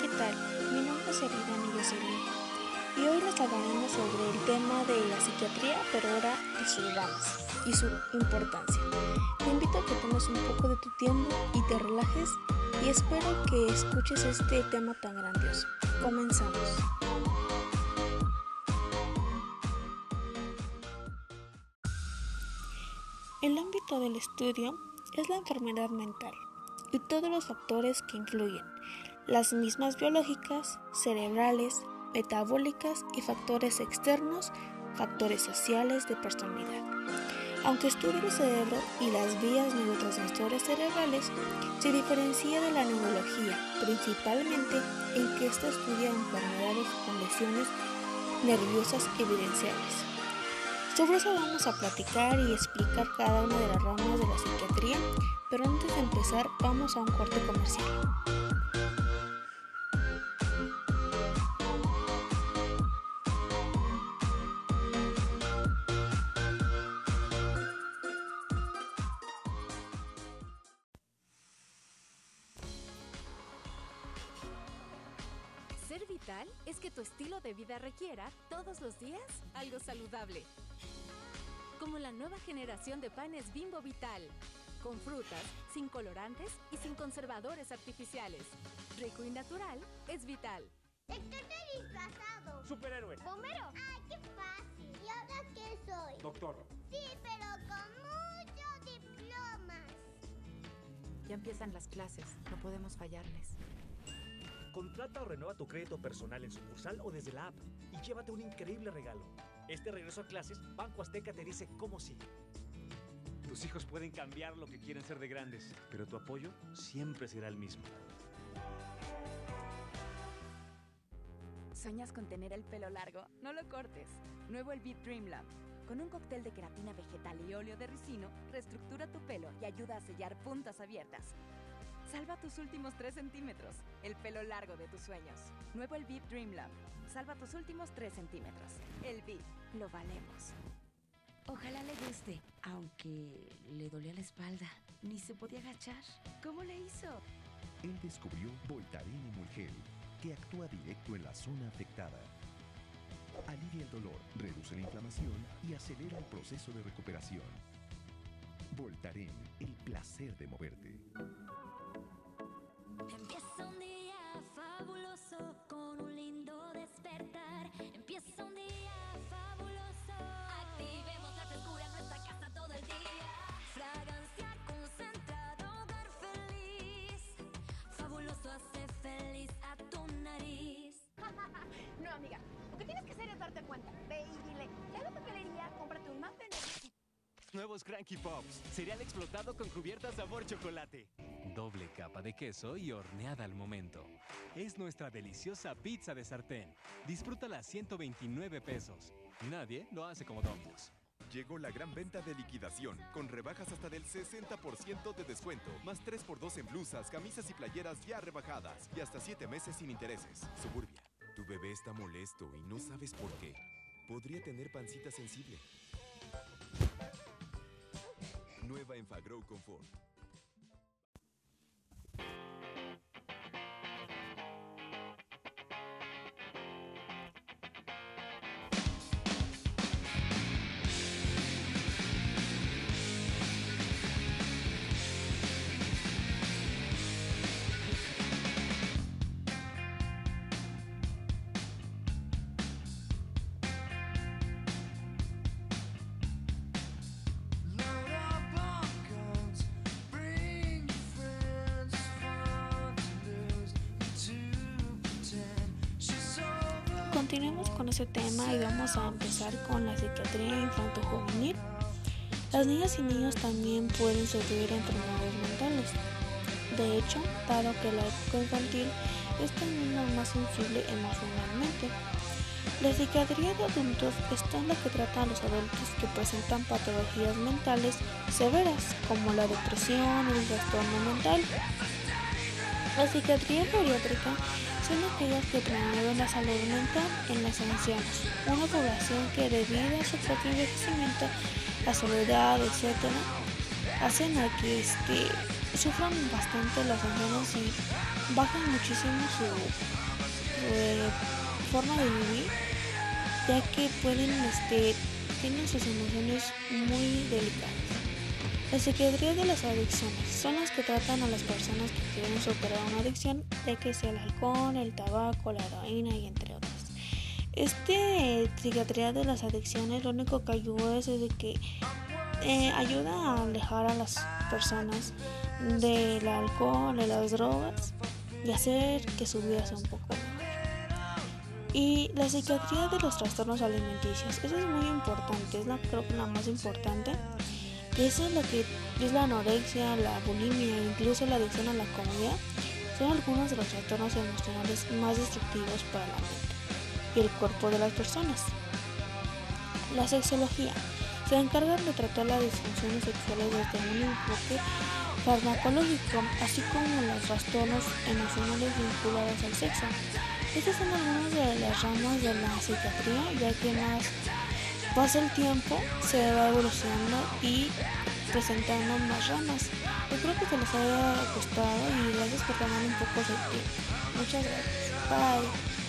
¿qué tal? Mi nombre es Eridani Jocelyn y hoy les hablaremos sobre el tema de la psiquiatría, pero ahora de sus ramas y su importancia. Te invito a que tomes un poco de tu tiempo y te relajes y espero que escuches este tema tan grandioso. Comenzamos. El ámbito del estudio es la enfermedad mental y todos los factores que influyen, las mismas biológicas, cerebrales, metabólicas y factores externos, factores sociales de personalidad. Aunque estudia el cerebro y las vías neurotransmisores cerebrales, se diferencia de la neurología, principalmente en que ésta estudia enfermedades con lesiones nerviosas evidenciales. Sobre eso vamos a platicar y explicar cada una de las ramas de la psiquiatría, pero antes de empezar vamos a un corte comercial. Ser vital es que tu estilo de vida requiera todos los días algo saludable. Como la nueva generación de panes Bimbo Vital, con frutas, sin colorantes y sin conservadores artificiales. Rico y natural es vital. ¿De qué te disfrazado? Superhéroe. ¿Bombero? ¡Ay, qué fácil! ¿Y ahora qué soy? Doctor. Sí, pero con muchos diplomas. Ya empiezan las clases, no podemos fallarles. Contrata o renueva tu crédito personal en sucursal o desde la app y llévate un increíble regalo. Este regreso a clases, Banco Azteca te dice cómo sí. Tus hijos pueden cambiar lo que quieren ser de grandes, pero tu apoyo siempre será el mismo. ¿Sueñas con tener el pelo largo? No lo cortes. Nuevo el Beat Dream Lamp. Con un cóctel de queratina vegetal y óleo de ricino, reestructura tu pelo y ayuda a sellar puntas abiertas. Salva tus últimos 3 centímetros, el pelo largo de tus sueños. Nuevo el Beat Dream Lamp. Salva tus últimos 3 centímetros. El Beat, lo valemos. Ojalá le guste, aunque le dolía la espalda. Ni se podía agachar. ¿Cómo le hizo? Él descubrió Voltaren Emulgel, que actúa directo en la zona afectada. Alivia reduce la inflamación y acelera el proceso de recuperación. Voltaren, el placer de moverte. Empieza un día fabuloso con un lindo Nuevos Cranky Pops. Cereal explotado con cubierta sabor chocolate. Doble capa de queso y horneada al momento. Es nuestra deliciosa pizza de sartén. Disfrútala a 129 pesos. Nadie lo hace como Domino's. Llegó la gran venta de liquidación, con rebajas hasta del 60% de descuento, más 3x2 en blusas, camisas y playeras ya rebajadas, y hasta 7 meses sin intereses. Suburbia, tu bebé está molesto y no sabes por qué. Podría tener pancita sensible. Nueva Enfagrow Confort. Continuemos con ese tema y vamos a empezar con la psiquiatría infanto-juvenil. Las niñas y niños también pueden sufrir enfermedades mentales. De hecho, dado que la época infantil es también la más sensible emocionalmente, la psiquiatría de adultos está en la que trata a los adultos que presentan patologías mentales severas, como la depresión o el trastorno mental. La psiquiatría geriátrica son aquellas que promueven la salud mental en los ancianos, una población que debido a su propio envejecimiento, la soledad, etc., hacen a que este, sufran bastante los ancianos y bajan muchísimo su, eh, forma de vivir, ya que pueden, este, tienen sus emociones muy delicadas. La psiquiatría de las adicciones son las que tratan a las personas que quieren superar una adicción, ya que sea el alcohol, el tabaco, la heroína y entre otras. Este psiquiatría de las adicciones lo único que ayuda es de que eh, ayuda a alejar a las personas del alcohol, de las drogas y hacer que su vida sea un poco mejor. Y la psiquiatría de los trastornos alimenticios, eso es muy importante, es la creo la más importante. Eso es lo que es la anorexia, la bulimia, incluso la adicción a la comida, son algunos de los trastornos emocionales más destructivos para la mente y el cuerpo de las personas. La sexología se encargan de tratar las disfunciones sexuales desde un enfoque farmacológico, así como los trastornos emocionales vinculados al sexo. Estas son algunas de las ramas de la psiquiatría, ya que más pasa el tiempo se va evolucionando y presentando más ramas. Yo creo que se les haya gustado y gracias por tomar un poco de tiempo. Muchas gracias. Bye.